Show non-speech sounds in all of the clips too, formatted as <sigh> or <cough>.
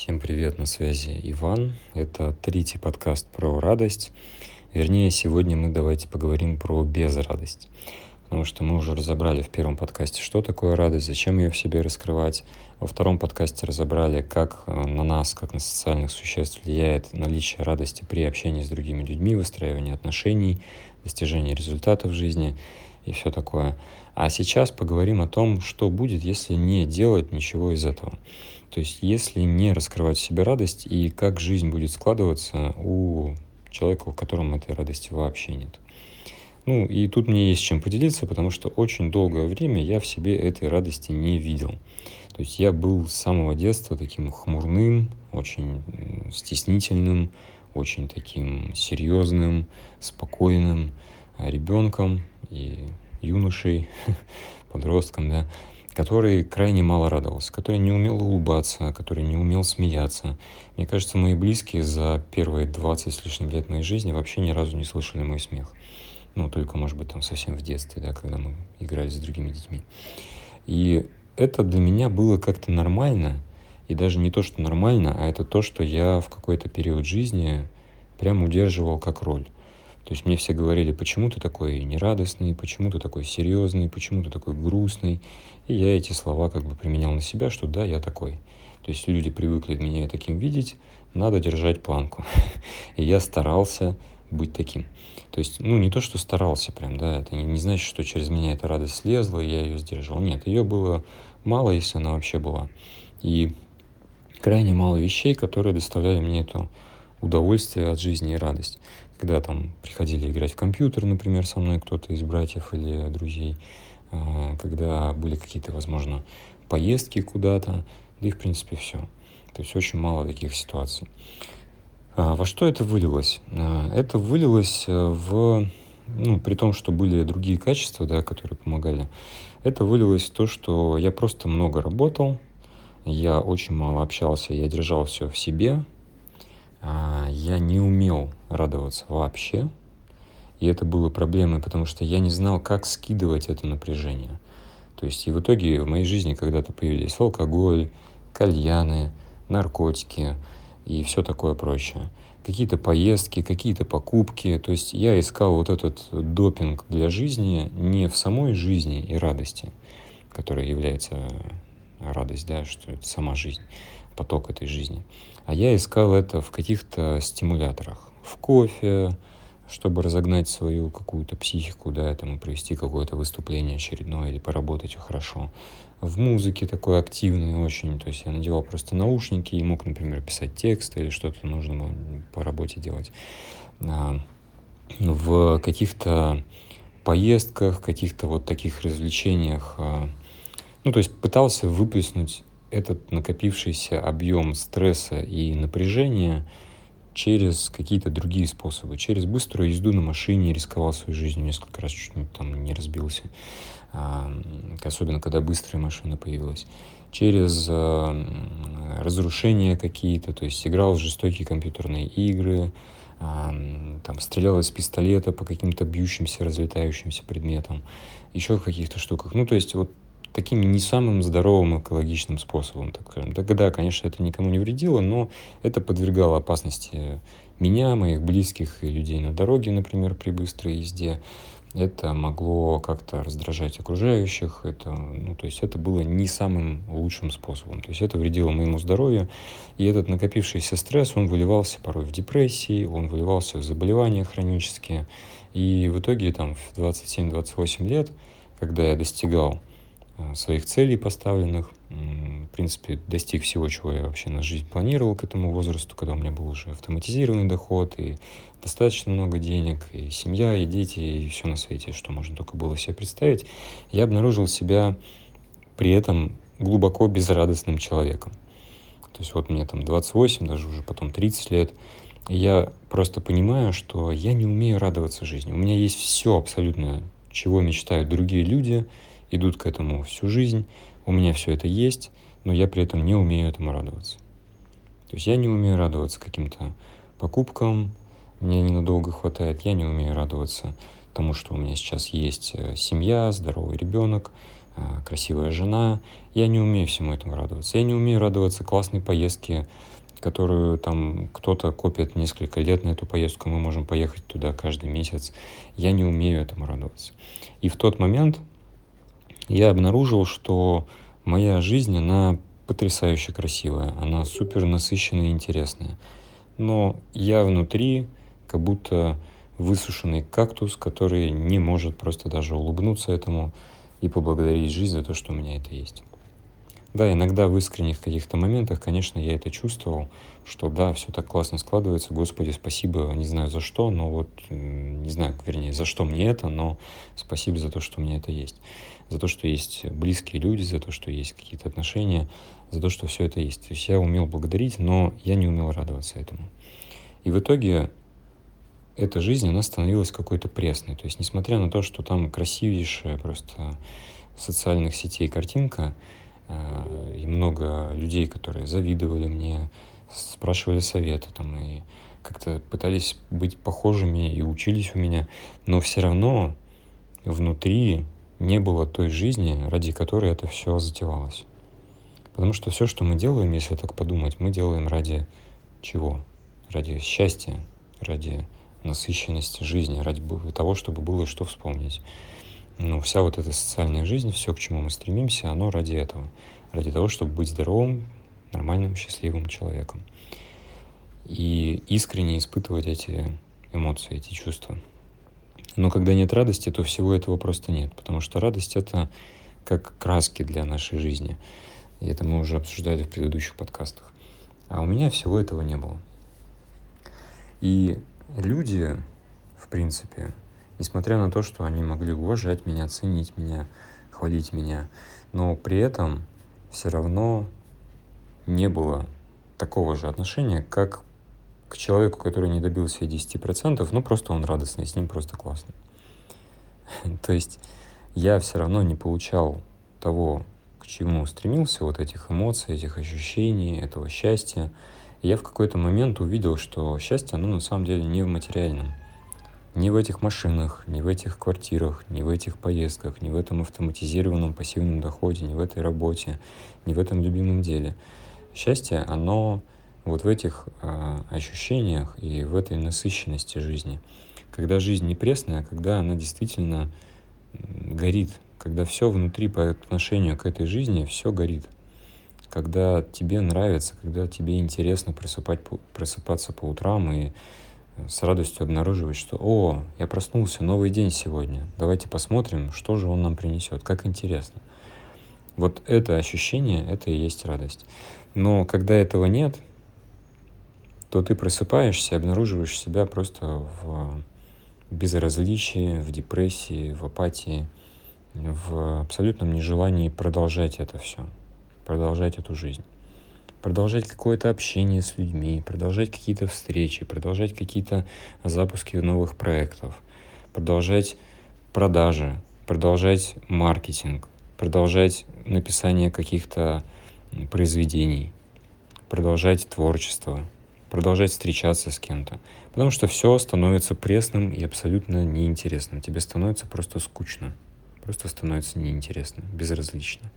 Всем привет, на связи Иван. Это третий подкаст про радость. Вернее, сегодня мы давайте поговорим про безрадость. Потому что мы уже разобрали в первом подкасте, что такое радость, зачем ее в себе раскрывать. Во втором подкасте разобрали, как э, на нас, как на социальных существ влияет наличие радости при общении с другими людьми, выстраивании отношений, достижении результатов в жизни и все такое. А сейчас поговорим о том, что будет, если не делать ничего из этого. То есть если не раскрывать в себе радость и как жизнь будет складываться у человека, у котором этой радости вообще нет. Ну и тут мне есть чем поделиться, потому что очень долгое время я в себе этой радости не видел. То есть я был с самого детства таким хмурным, очень стеснительным, очень таким серьезным, спокойным ребенком и юношей, <laughs> подростком, да который крайне мало радовался, который не умел улыбаться, который не умел смеяться. Мне кажется, мои близкие за первые 20 с лишним лет моей жизни вообще ни разу не слышали мой смех. Ну, только, может быть, там совсем в детстве, да, когда мы играли с другими детьми. И это для меня было как-то нормально, и даже не то, что нормально, а это то, что я в какой-то период жизни прям удерживал как роль. То есть мне все говорили, почему ты такой нерадостный, почему ты такой серьезный, почему ты такой грустный. И я эти слова как бы применял на себя, что да, я такой. То есть люди привыкли меня таким видеть, надо держать планку. <laughs> И я старался быть таким. То есть, ну, не то, что старался прям, да, это не, не значит, что через меня эта радость слезла, и я ее сдерживал. Нет, ее было мало, если она вообще была. И крайне мало вещей, которые доставляли мне это удовольствие от жизни и радость когда там приходили играть в компьютер, например, со мной кто-то из братьев или друзей, а, когда были какие-то, возможно, поездки куда-то, да и, в принципе, все. То есть очень мало таких ситуаций. А, во что это вылилось? А, это вылилось э, в, ну, при том, что были другие качества, да, которые помогали, это вылилось в то, что я просто много работал, я очень мало общался, я держал все в себе, я не умел радоваться вообще. И это было проблемой, потому что я не знал, как скидывать это напряжение. То есть и в итоге в моей жизни когда-то появились алкоголь, кальяны, наркотики и все такое прочее. Какие-то поездки, какие-то покупки. То есть я искал вот этот допинг для жизни не в самой жизни и радости, которая является радость, да, что это сама жизнь, поток этой жизни. А я искал это в каких-то стимуляторах. В кофе, чтобы разогнать свою какую-то психику, да, там, провести какое-то выступление очередное или поработать хорошо. В музыке такой активный очень, то есть я надевал просто наушники и мог, например, писать текст или что-то нужно по работе делать. А, в каких-то поездках, каких-то вот таких развлечениях, а, ну, то есть пытался выплеснуть этот накопившийся объем стресса и напряжения через какие-то другие способы. Через быструю езду на машине рисковал своей жизнью несколько раз, чуть там не разбился. Особенно, когда быстрая машина появилась. Через разрушения какие-то, то есть играл в жестокие компьютерные игры, там стрелял из пистолета по каким-то бьющимся, разлетающимся предметам, еще в каких-то штуках. Ну, то есть вот таким не самым здоровым экологичным способом, так скажем. Да, да, конечно, это никому не вредило, но это подвергало опасности меня, моих близких и людей на дороге, например, при быстрой езде. Это могло как-то раздражать окружающих, это, ну, то есть это было не самым лучшим способом. То есть это вредило моему здоровью, и этот накопившийся стресс, он выливался порой в депрессии, он выливался в заболевания хронические. И в итоге там в 27-28 лет, когда я достигал своих целей поставленных. В принципе, достиг всего, чего я вообще на жизнь планировал к этому возрасту, когда у меня был уже автоматизированный доход и достаточно много денег, и семья, и дети, и все на свете, что можно только было себе представить. Я обнаружил себя при этом глубоко безрадостным человеком. То есть вот мне там 28, даже уже потом 30 лет, и я просто понимаю, что я не умею радоваться жизни. У меня есть все абсолютно, чего мечтают другие люди – идут к этому всю жизнь, у меня все это есть, но я при этом не умею этому радоваться. То есть я не умею радоваться каким-то покупкам, мне ненадолго хватает, я не умею радоваться тому, что у меня сейчас есть э, семья, здоровый ребенок, а, красивая жена. Я не умею всему этому радоваться. Я не умею радоваться классной поездке, которую там кто-то копит несколько лет на эту поездку, мы можем поехать туда каждый месяц. Я не умею этому радоваться. И в тот момент я обнаружил, что моя жизнь, она потрясающе красивая, она супер насыщенная и интересная. Но я внутри как будто высушенный кактус, который не может просто даже улыбнуться этому и поблагодарить жизнь за то, что у меня это есть. Да, иногда в искренних каких-то моментах, конечно, я это чувствовал, что да, все так классно складывается, Господи, спасибо, не знаю за что, но вот, не знаю, вернее, за что мне это, но спасибо за то, что у меня это есть. За то, что есть близкие люди, за то, что есть какие-то отношения, за то, что все это есть. То есть я умел благодарить, но я не умел радоваться этому. И в итоге эта жизнь, она становилась какой-то пресной. То есть, несмотря на то, что там красивейшая просто социальных сетей картинка, э, и много людей, которые завидовали мне, спрашивали советы там, и как-то пытались быть похожими и учились у меня, но все равно внутри не было той жизни, ради которой это все затевалось. Потому что все, что мы делаем, если так подумать, мы делаем ради чего? Ради счастья, ради насыщенности жизни, ради того, чтобы было что вспомнить. Ну, вся вот эта социальная жизнь, все, к чему мы стремимся, оно ради этого. Ради того, чтобы быть здоровым, нормальным, счастливым человеком. И искренне испытывать эти эмоции, эти чувства. Но когда нет радости, то всего этого просто нет. Потому что радость — это как краски для нашей жизни. И это мы уже обсуждали в предыдущих подкастах. А у меня всего этого не было. И люди, в принципе, несмотря на то, что они могли уважать меня, ценить меня, хвалить меня, но при этом все равно не было такого же отношения, как к человеку, который не добился 10%, ну просто он радостный, с ним просто классно. <laughs> То есть я все равно не получал того, к чему стремился, вот этих эмоций, этих ощущений, этого счастья, я в какой-то момент увидел, что счастье, оно на самом деле не в материальном. Не в этих машинах, не в этих квартирах, не в этих поездках, не в этом автоматизированном пассивном доходе, не в этой работе, не в этом любимом деле. Счастье, оно вот в этих э, ощущениях и в этой насыщенности жизни. Когда жизнь не пресная, а когда она действительно горит, когда все внутри по отношению к этой жизни, все горит когда тебе нравится, когда тебе интересно просыпать, просыпаться по утрам и э, с радостью обнаруживать, что «О, я проснулся, новый день сегодня, давайте посмотрим, что же он нам принесет, как интересно». Вот это ощущение, это и есть радость. Но когда этого нет, то ты просыпаешься и обнаруживаешь себя просто в безразличии, в депрессии, в апатии, в абсолютном нежелании продолжать это все продолжать эту жизнь. Продолжать какое-то общение с людьми, продолжать какие-то встречи, продолжать какие-то запуски новых проектов, продолжать продажи, продолжать маркетинг, продолжать написание каких-то произведений, продолжать творчество, продолжать встречаться с кем-то. Потому что все становится пресным и абсолютно неинтересным. Тебе становится просто скучно. Просто становится неинтересно, безразлично.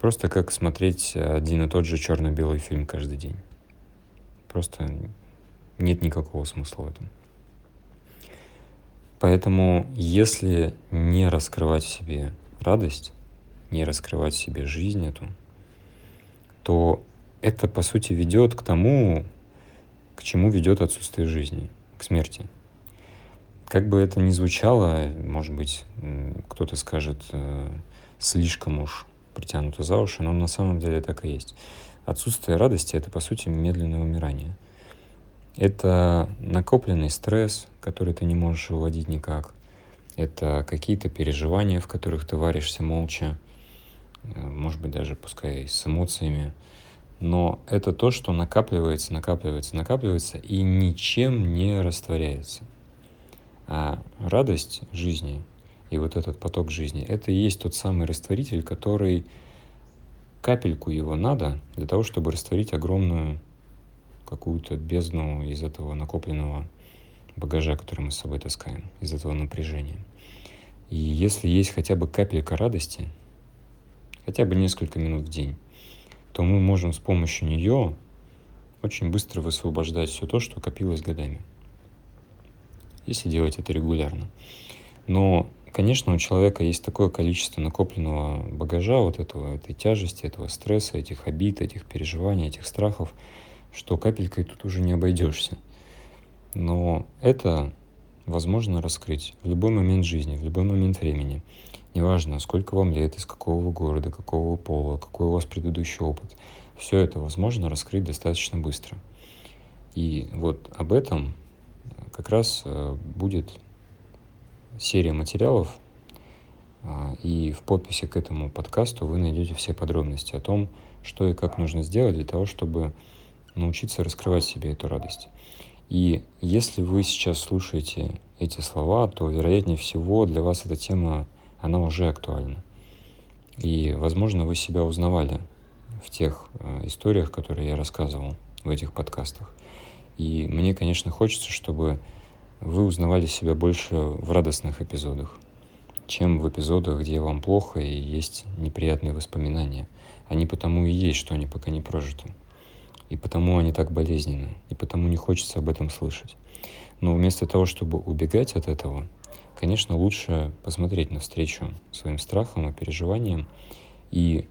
Просто как смотреть один и тот же черно-белый фильм каждый день. Просто нет никакого смысла в этом. Поэтому, если не раскрывать в себе радость, не раскрывать в себе жизнь эту, то это, по сути, ведет к тому, к чему ведет отсутствие жизни, к смерти. Как бы это ни звучало, может быть, кто-то скажет э, слишком уж притянуто за уши, но на самом деле так и есть. Отсутствие радости — это, по сути, медленное умирание. Это накопленный стресс, который ты не можешь выводить никак. Это какие-то переживания, в которых ты варишься молча, э, может быть, даже пускай с эмоциями. Но это то, что накапливается, накапливается, накапливается и ничем не растворяется. А радость жизни — и вот этот поток жизни, это и есть тот самый растворитель, который капельку его надо для того, чтобы растворить огромную какую-то бездну из этого накопленного багажа, который мы с собой таскаем, из этого напряжения. И если есть хотя бы капелька радости, хотя бы несколько минут в день, то мы можем с помощью нее очень быстро высвобождать все то, что копилось годами. Если делать это регулярно. Но, конечно, у человека есть такое количество накопленного багажа, вот этого, этой тяжести, этого стресса, этих обид, этих переживаний, этих страхов, что капелькой тут уже не обойдешься. Но это возможно раскрыть в любой момент жизни, в любой момент времени. Неважно, сколько вам лет, из какого вы города, какого вы пола, какой у вас предыдущий опыт. Все это возможно раскрыть достаточно быстро. И вот об этом как раз э, будет серия материалов, а, и в подписи к этому подкасту вы найдете все подробности о том, что и как нужно сделать для того, чтобы научиться раскрывать себе эту радость. И если вы сейчас слушаете эти слова, то, вероятнее всего, для вас эта тема она уже актуальна. И, возможно, вы себя узнавали в тех э, историях, которые я рассказывал в этих подкастах. И мне, конечно, хочется, чтобы вы узнавали себя больше в радостных эпизодах, чем в эпизодах, где вам плохо и есть неприятные воспоминания. Они потому и есть, что они пока не прожиты. И потому они так болезненны, и потому не хочется об этом слышать. Но вместо того, чтобы убегать от этого, конечно, лучше посмотреть навстречу своим страхам и переживаниям и,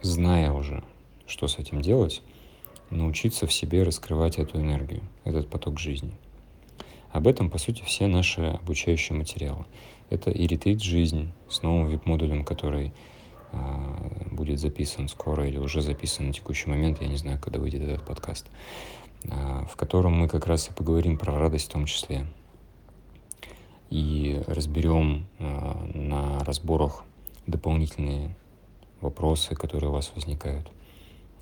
зная уже, что с этим делать, научиться в себе раскрывать эту энергию, этот поток жизни. Об этом, по сути, все наши обучающие материалы. Это и ретрит «Жизнь» с новым вип-модулем, который э, будет записан скоро или уже записан на текущий момент, я не знаю, когда выйдет этот подкаст, э, в котором мы как раз и поговорим про радость в том числе, и разберем э, на разборах дополнительные вопросы, которые у вас возникают,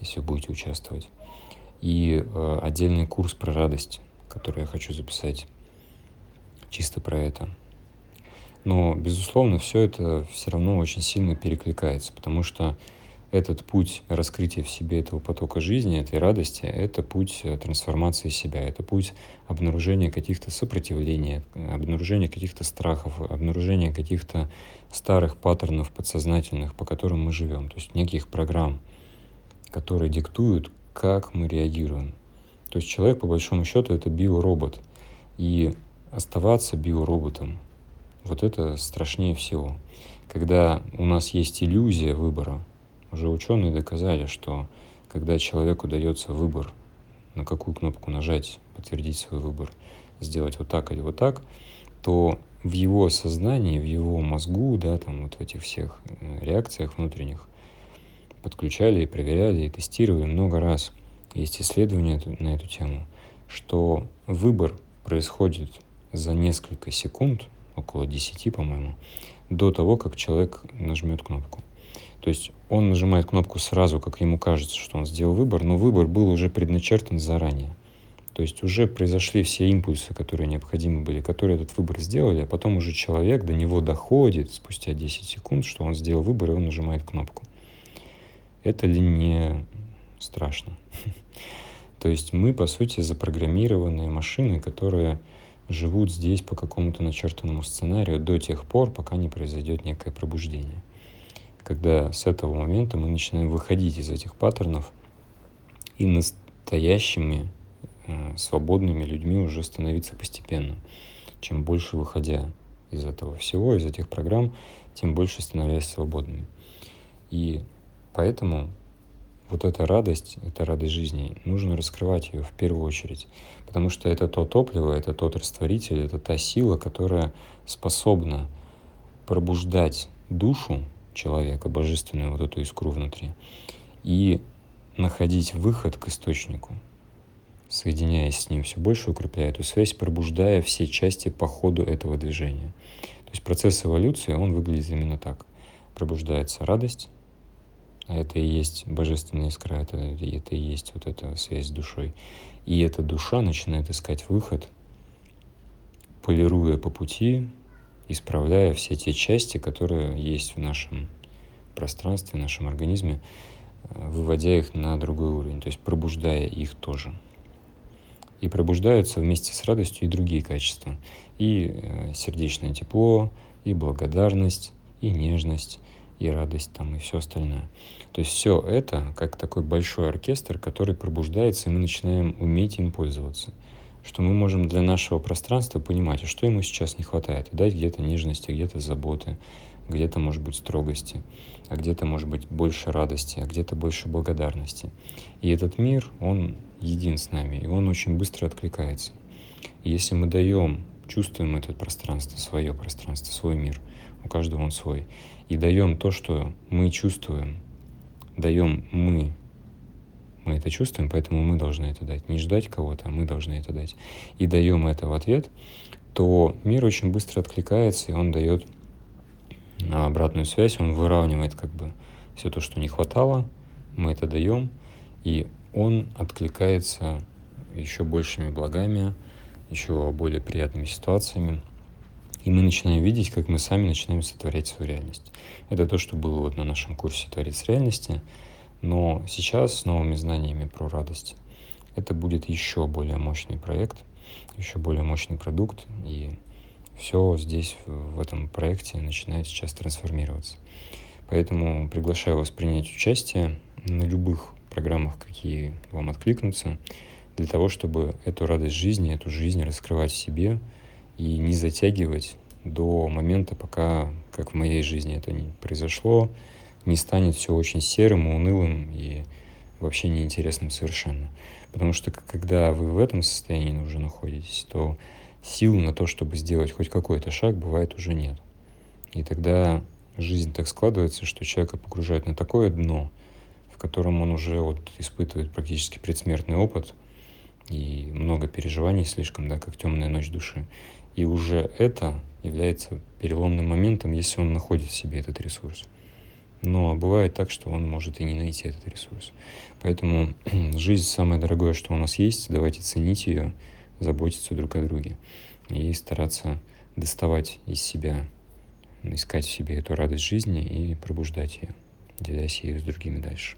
если вы будете участвовать. И э, отдельный курс про радость, который я хочу записать чисто про это. Но, безусловно, все это все равно очень сильно перекликается, потому что этот путь раскрытия в себе этого потока жизни, этой радости, это путь э, трансформации себя, это путь обнаружения каких-то сопротивлений, обнаружения каких-то страхов, обнаружения каких-то старых паттернов подсознательных, по которым мы живем, то есть неких программ, которые диктуют, как мы реагируем. То есть человек, по большому счету, это биоробот. И оставаться биороботом, вот это страшнее всего. Когда у нас есть иллюзия выбора, уже ученые доказали, что когда человеку дается выбор, на какую кнопку нажать, подтвердить свой выбор, сделать вот так или вот так, то в его сознании, в его мозгу, да, там вот в этих всех э, реакциях внутренних подключали и проверяли и тестировали много раз. Есть исследования на эту тему, что выбор происходит за несколько секунд, около 10, по-моему, до того, как человек нажмет кнопку. То есть он нажимает кнопку сразу, как ему кажется, что он сделал выбор, но выбор был уже предначертан заранее. То есть уже произошли все импульсы, которые необходимы были, которые этот выбор сделали, а потом уже человек до него доходит спустя 10 секунд, что он сделал выбор, и он нажимает кнопку. Это ли не страшно? <laughs> То есть мы, по сути, запрограммированные машины, которые живут здесь по какому-то начертанному сценарию до тех пор, пока не произойдет некое пробуждение когда с этого момента мы начинаем выходить из этих паттернов и настоящими э, свободными людьми уже становиться постепенно. Чем больше выходя из этого всего, из этих программ, тем больше становясь свободными. И поэтому вот эта радость, эта радость жизни, нужно раскрывать ее в первую очередь. Потому что это то топливо, это тот растворитель, это та сила, которая способна пробуждать душу человека, божественную вот эту искру внутри, и находить выход к источнику, соединяясь с ним, все больше укрепляя эту связь, пробуждая все части по ходу этого движения. То есть процесс эволюции, он выглядит именно так. Пробуждается радость, а это и есть божественная искра, это, это и есть вот эта связь с душой. И эта душа начинает искать выход, полируя по пути исправляя все те части, которые есть в нашем пространстве, в нашем организме, э, выводя их на другой уровень, то есть пробуждая их тоже. И пробуждаются вместе с радостью и другие качества. И э, сердечное тепло, и благодарность, и нежность, и радость там, и все остальное. То есть все это как такой большой оркестр, который пробуждается, и мы начинаем уметь им пользоваться. Что мы можем для нашего пространства понимать, а что ему сейчас не хватает. И дать где-то нежности, где-то заботы, где-то, может быть, строгости, а где-то, может быть, больше радости, а где-то больше благодарности. И этот мир, он един с нами, и он очень быстро откликается. И если мы даем, чувствуем это пространство, свое пространство, свой мир, у каждого он свой, и даем то, что мы чувствуем, даем мы, мы это чувствуем, поэтому мы должны это дать. Не ждать кого-то, а мы должны это дать. И даем это в ответ, то мир очень быстро откликается, и он дает обратную связь, он выравнивает как бы все то, что не хватало, мы это даем, и он откликается еще большими благами, еще более приятными ситуациями. И мы начинаем видеть, как мы сами начинаем сотворять свою реальность. Это то, что было вот на нашем курсе «Творец реальности», но сейчас с новыми знаниями про радость это будет еще более мощный проект, еще более мощный продукт, и все здесь, в этом проекте, начинает сейчас трансформироваться. Поэтому приглашаю вас принять участие на любых программах, какие вам откликнутся, для того, чтобы эту радость жизни, эту жизнь раскрывать в себе и не затягивать до момента, пока, как в моей жизни это не произошло, не станет все очень серым, унылым и вообще неинтересным совершенно. Потому что когда вы в этом состоянии уже находитесь, то сил на то, чтобы сделать хоть какой-то шаг, бывает уже нет. И тогда жизнь так складывается, что человека погружает на такое дно, в котором он уже вот испытывает практически предсмертный опыт и много переживаний слишком, да, как темная ночь души. И уже это является переломным моментом, если он находит в себе этот ресурс. Но бывает так, что он может и не найти этот ресурс. Поэтому <clears throat> жизнь самое дорогое, что у нас есть. Давайте ценить ее, заботиться друг о друге и стараться доставать из себя, искать в себе эту радость жизни и пробуждать ее, делясь ею с другими дальше.